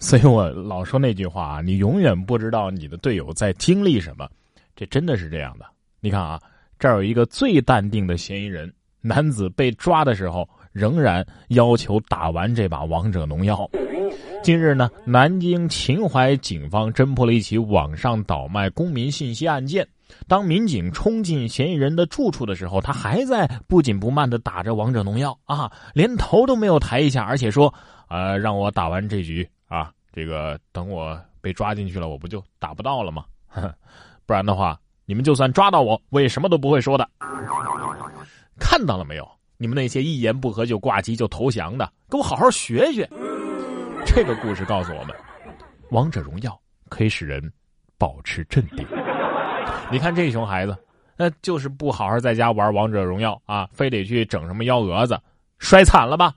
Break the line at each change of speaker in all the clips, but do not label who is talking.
所以我老说那句话啊，你永远不知道你的队友在经历什么，这真的是这样的。你看啊，这儿有一个最淡定的嫌疑人，男子被抓的时候仍然要求打完这把王者荣耀。近日呢，南京秦淮警方侦破了一起网上倒卖公民信息案件。当民警冲进嫌疑人的住处的时候，他还在不紧不慢的打着王者荣耀啊，连头都没有抬一下，而且说：“呃，让我打完这局啊，这个等我被抓进去了，我不就打不到了吗？不然的话，你们就算抓到我，我也什么都不会说的。”看到了没有？你们那些一言不合就挂机就投降的，给我好好学学。这个故事告诉我们，王者荣耀可以使人保持镇定。你看这熊孩子，那就是不好好在家玩王者荣耀啊，非得去整什么幺蛾子，摔惨了吧？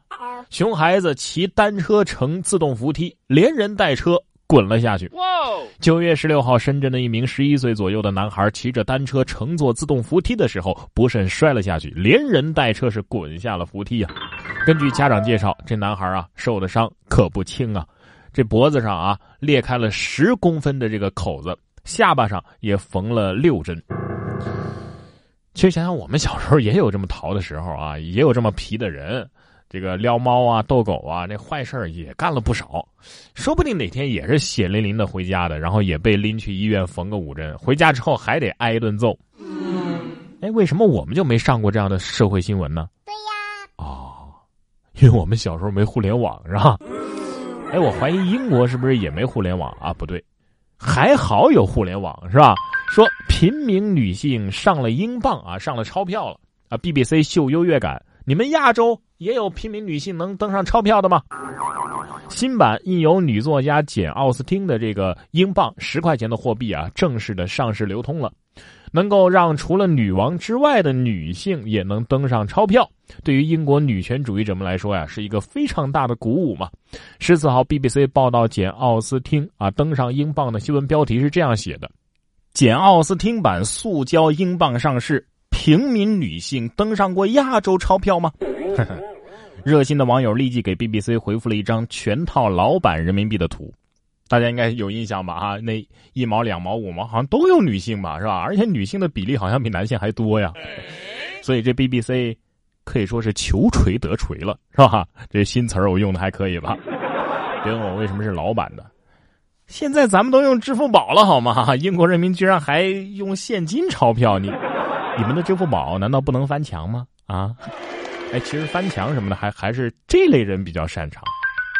熊孩子骑单车乘自动扶梯，连人带车滚了下去。九月十六号，深圳的一名十一岁左右的男孩骑着单车乘坐自动扶梯的时候，不慎摔了下去，连人带车是滚下了扶梯呀。根据家长介绍，这男孩啊受的伤可不轻啊，这脖子上啊裂开了十公分的这个口子。下巴上也缝了六针。其实想想，我们小时候也有这么淘的时候啊，也有这么皮的人，这个撩猫啊、逗狗啊，那坏事也干了不少。说不定哪天也是血淋淋的回家的，然后也被拎去医院缝个五针，回家之后还得挨一顿揍。哎，为什么我们就没上过这样的社会新闻呢？
对呀。
哦，因为我们小时候没互联网，是吧？哎，我怀疑英国是不是也没互联网啊？不对。还好有互联网是吧？说平民女性上了英镑啊，上了钞票了啊！BBC 秀优越感，你们亚洲也有平民女性能登上钞票的吗？新版印有女作家简·奥斯汀的这个英镑十块钱的货币啊，正式的上市流通了。能够让除了女王之外的女性也能登上钞票，对于英国女权主义者们来说呀，是一个非常大的鼓舞嘛。十四号，BBC 报道简奥斯汀啊登上英镑的新闻标题是这样写的：简奥斯汀版塑胶英镑上市，平民女性登上过亚洲钞票吗？热心的网友立即给 BBC 回复了一张全套老版人民币的图。大家应该有印象吧？哈，那一毛、两毛、五毛，好像都有女性吧？是吧？而且女性的比例好像比男性还多呀。所以这 BBC 可以说是求锤得锤了，是吧？这新词儿我用的还可以吧？别问我为什么是老版的。现在咱们都用支付宝了，好吗？英国人民居然还用现金钞票，你你们的支付宝难道不能翻墙吗？啊？哎，其实翻墙什么的，还还是这类人比较擅长。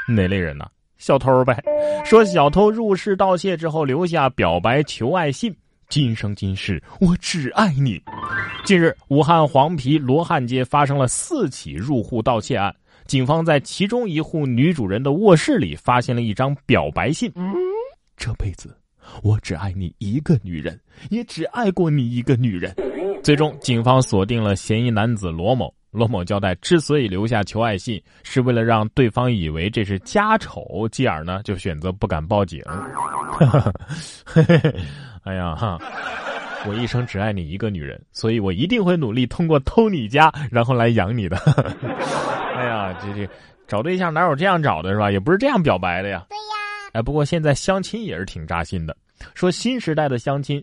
哪类人呢？小偷呗，说小偷入室盗窃之后留下表白求爱信，今生今世我只爱你。近日，武汉黄陂罗汉街发生了四起入户盗窃案，警方在其中一户女主人的卧室里发现了一张表白信。这辈子我只爱你一个女人，也只爱过你一个女人。最终，警方锁定了嫌疑男子罗某。罗某交代，之所以留下求爱信，是为了让对方以为这是家丑，继而呢就选择不敢报警。哎呀哈，我一生只爱你一个女人，所以我一定会努力通过偷你家，然后来养你的。哎呀，这这找对象哪有这样找的，是吧？也不是这样表白的呀。
对呀。
哎，不过现在相亲也是挺扎心的，说新时代的相亲。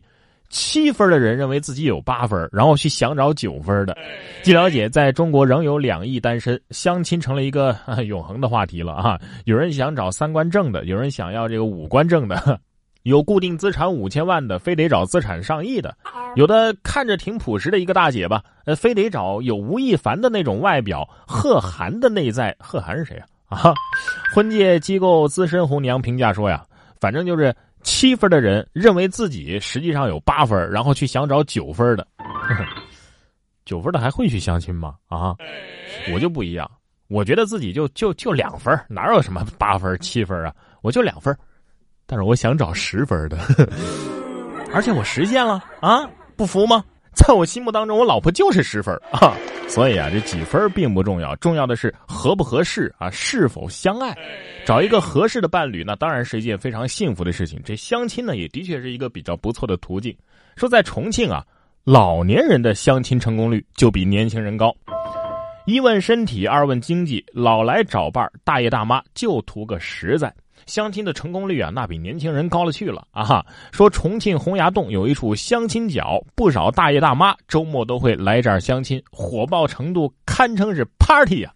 七分的人认为自己有八分，然后去想找九分的。据了解，在中国仍有两亿单身，相亲成了一个 永恒的话题了啊！有人想找三观正的，有人想要这个五官正的，有固定资产五千万的，非得找资产上亿的；有的看着挺朴实的一个大姐吧，呃，非得找有吴亦凡的那种外表、贺涵的内在。贺涵是谁啊？啊，婚介机构资深红娘评价说呀，反正就是。七分的人认为自己实际上有八分，然后去想找九分的。九分的还会去相亲吗？啊，我就不一样，我觉得自己就就就两分，哪有什么八分七分啊？我就两分，但是我想找十分的，而且我实现了啊，不服吗？在我心目当中，我老婆就是十分啊，所以啊，这几分并不重要，重要的是合不合适啊，是否相爱。找一个合适的伴侣，那当然是一件非常幸福的事情。这相亲呢，也的确是一个比较不错的途径。说在重庆啊，老年人的相亲成功率就比年轻人高。一问身体，二问经济，老来找伴大爷大妈就图个实在。相亲的成功率啊，那比年轻人高了去了啊！哈说重庆洪崖洞有一处相亲角，不少大爷大妈周末都会来这儿相亲，火爆程度堪称是 party 啊！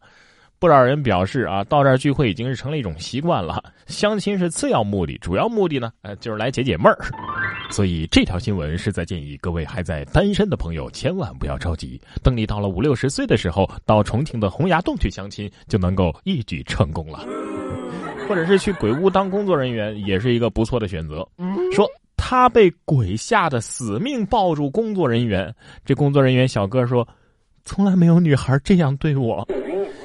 不少人表示啊，到这儿聚会已经是成了一种习惯了。相亲是次要目的，主要目的呢，呃，就是来解解闷儿。所以这条新闻是在建议各位还在单身的朋友千万不要着急，等你到了五六十岁的时候，到重庆的洪崖洞去相亲，就能够一举成功了。或者是去鬼屋当工作人员，也是一个不错的选择。说他被鬼吓得死命抱住工作人员，这工作人员小哥说：“从来没有女孩这样对我。”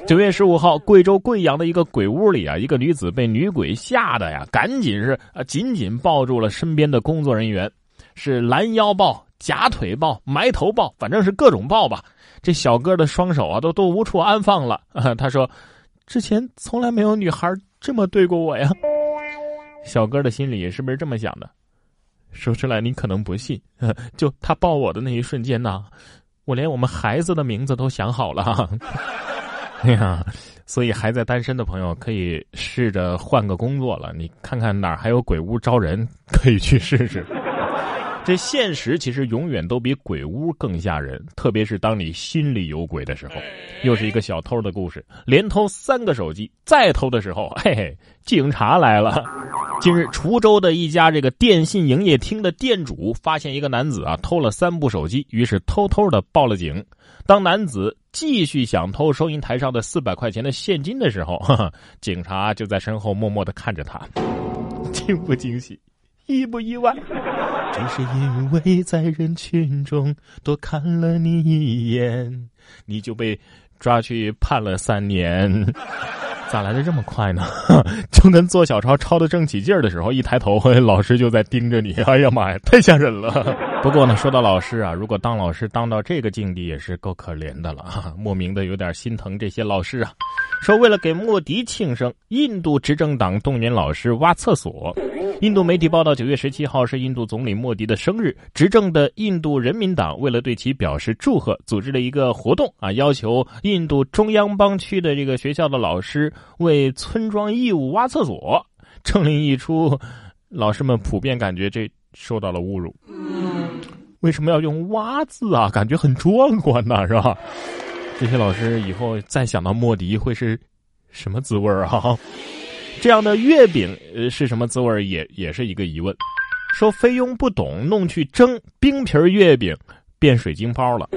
九月十五号，贵州贵阳的一个鬼屋里啊，一个女子被女鬼吓得呀，赶紧是啊紧紧抱住了身边的工作人员，是拦腰抱、夹腿抱、埋头抱，反正是各种抱吧。这小哥的双手啊都都无处安放了。他说：“之前从来没有女孩这么对过我呀。”小哥的心里是不是这么想的？说出来你可能不信，就他抱我的那一瞬间呐，我连我们孩子的名字都想好了。哎呀，所以还在单身的朋友可以试着换个工作了。你看看哪儿还有鬼屋招人，可以去试试。这现实其实永远都比鬼屋更吓人，特别是当你心里有鬼的时候。又是一个小偷的故事，连偷三个手机，再偷的时候，嘿嘿，警察来了。近日，滁州的一家这个电信营业厅的店主发现一个男子啊偷了三部手机，于是偷偷的报了警。当男子继续想偷收银台上的四百块钱的现金的时候，警察就在身后默默的看着他，惊不惊喜？意不意外？只是因为在人群中多看了你一眼，你就被抓去判了三年。咋来的这么快呢？就跟做小抄抄的正起劲儿的时候，一抬头，老师就在盯着你。哎呀妈呀，太吓人了！不过呢，说到老师啊，如果当老师当到这个境地，也是够可怜的了。莫名的有点心疼这些老师啊。说为了给莫迪庆生，印度执政党动员老师挖厕所。印度媒体报道，九月十七号是印度总理莫迪的生日。执政的印度人民党为了对其表示祝贺，组织了一个活动啊，要求印度中央邦区的这个学校的老师为村庄义务挖厕所。政令一出，老师们普遍感觉这受到了侮辱。为什么要用“挖”字啊？感觉很壮观呐，是吧？这些老师以后再想到莫迪会是什么滋味啊？这样的月饼呃是什么滋味也也是一个疑问。说菲佣不懂，弄去蒸冰皮月饼，变水晶包了。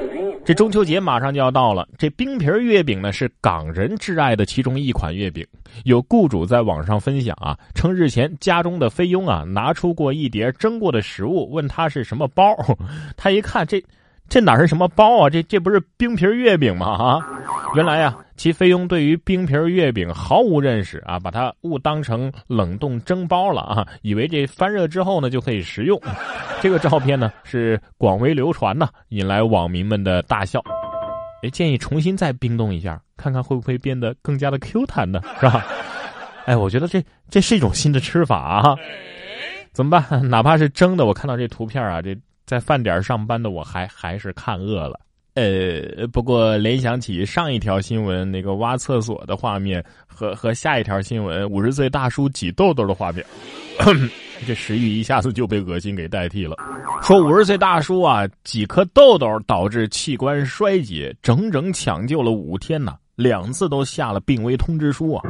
这中秋节马上就要到了，这冰皮月饼呢是港人挚爱的其中一款月饼。有雇主在网上分享啊，称日前家中的菲佣啊拿出过一碟蒸过的食物，问他是什么包，他一看这。这哪是什么包啊？这这不是冰皮月饼吗？啊，原来呀，其菲佣对于冰皮月饼毫无认识啊，把它误当成冷冻蒸包了啊，以为这翻热之后呢就可以食用。这个照片呢是广为流传呢，引来网民们的大笑。哎，建议重新再冰冻一下，看看会不会变得更加的 Q 弹呢？是吧？哎，我觉得这这是一种新的吃法啊。怎么办？哪怕是蒸的，我看到这图片啊，这。在饭点上班的我还还是看饿了，呃，不过联想起上一条新闻那个挖厕所的画面和和下一条新闻五十岁大叔挤痘痘的画面，这食欲一下子就被恶心给代替了。说五十岁大叔啊，几颗痘痘导致器官衰竭，整整抢救了五天呢，两次都下了病危通知书啊。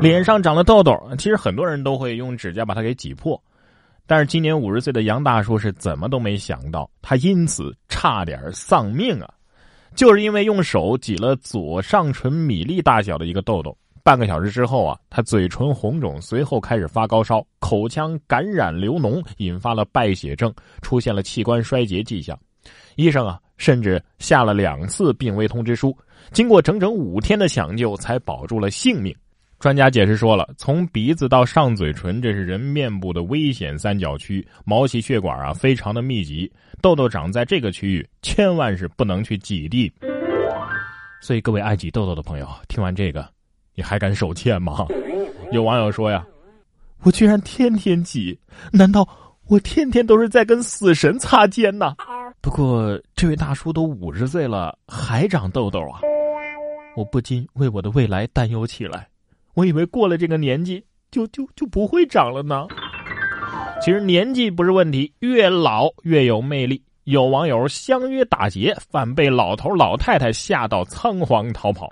脸上长了痘痘，其实很多人都会用指甲把它给挤破。但是今年五十岁的杨大叔是怎么都没想到，他因此差点丧命啊！就是因为用手挤了左上唇米粒大小的一个痘痘，半个小时之后啊，他嘴唇红肿，随后开始发高烧，口腔感染流脓，引发了败血症，出现了器官衰竭迹象。医生啊，甚至下了两次病危通知书，经过整整五天的抢救，才保住了性命。专家解释说了，从鼻子到上嘴唇，这是人面部的危险三角区，毛细血管啊非常的密集，痘痘长在这个区域，千万是不能去挤地。所以各位爱挤痘痘的朋友，听完这个，你还敢手欠吗？有网友说呀，我居然天天挤，难道我天天都是在跟死神擦肩呢？不过这位大叔都五十岁了，还长痘痘啊，我不禁为我的未来担忧起来。我以为过了这个年纪就就就不会长了呢？其实年纪不是问题，越老越有魅力。有网友相约打劫，反被老头老太太吓到仓皇逃跑。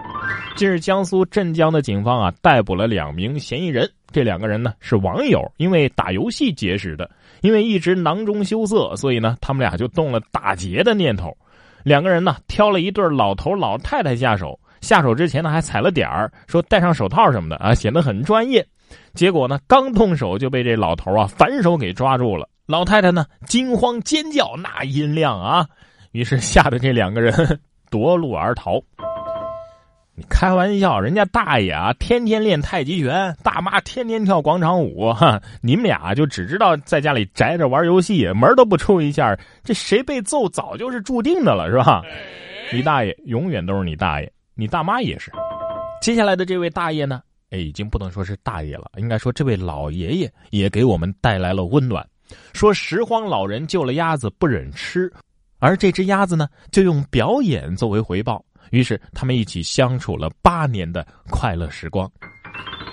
近日，江苏镇江的警方啊逮捕了两名嫌疑人。这两个人呢是网友，因为打游戏结识的。因为一直囊中羞涩，所以呢他们俩就动了打劫的念头。两个人呢挑了一对老头老太太下手，下手之前呢还踩了点儿，说戴上手套什么的啊，显得很专业。结果呢刚动手就被这老头啊反手给抓住了。老太太呢，惊慌尖叫，那音量啊，于是吓得这两个人夺路而逃。你开玩笑，人家大爷啊，天天练太极拳，大妈天天跳广场舞，哈，你们俩就只知道在家里宅着玩游戏，门都不出一下，这谁被揍早就是注定的了，是吧？你大爷永远都是你大爷，你大妈也是。接下来的这位大爷呢，哎，已经不能说是大爷了，应该说这位老爷爷也给我们带来了温暖。说拾荒老人救了鸭子不忍吃，而这只鸭子呢，就用表演作为回报。于是他们一起相处了八年的快乐时光。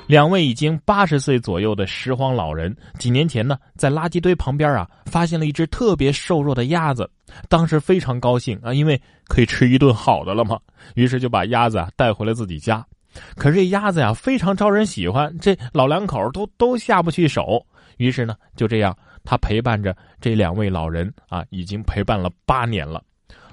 两位已经八十岁左右的拾荒老人，几年前呢，在垃圾堆旁边啊，发现了一只特别瘦弱的鸭子，当时非常高兴啊，因为可以吃一顿好的了嘛。于是就把鸭子啊带回了自己家。可是这鸭子呀，非常招人喜欢，这老两口都都下不去手。于是呢，就这样。他陪伴着这两位老人啊，已经陪伴了八年了。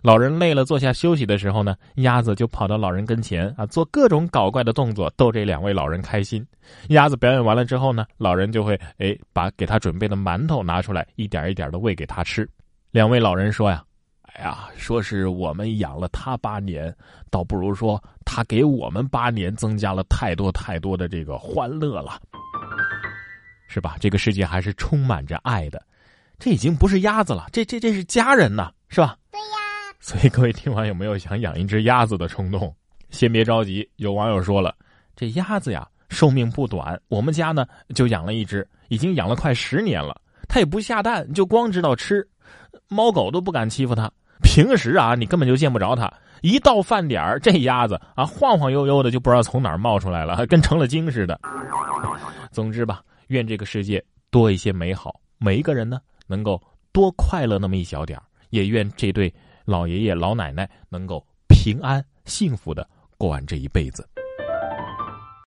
老人累了坐下休息的时候呢，鸭子就跑到老人跟前啊，做各种搞怪的动作，逗这两位老人开心。鸭子表演完了之后呢，老人就会哎把给他准备的馒头拿出来，一点一点的喂给他吃。两位老人说呀：“哎呀，说是我们养了他八年，倒不如说他给我们八年增加了太多太多的这个欢乐了。”是吧？这个世界还是充满着爱的，这已经不是鸭子了，这这这是家人呐，是吧？
对呀。
所以各位听完有没有想养一只鸭子的冲动？先别着急，有网友说了，这鸭子呀寿命不短，我们家呢就养了一只，已经养了快十年了，它也不下蛋，就光知道吃，猫狗都不敢欺负它。平时啊你根本就见不着它，一到饭点儿，这鸭子啊晃晃悠悠的就不知道从哪儿冒出来了，跟成了精似的。总之吧。愿这个世界多一些美好，每一个人呢能够多快乐那么一小点也愿这对老爷爷老奶奶能够平安幸福的过完这一辈子。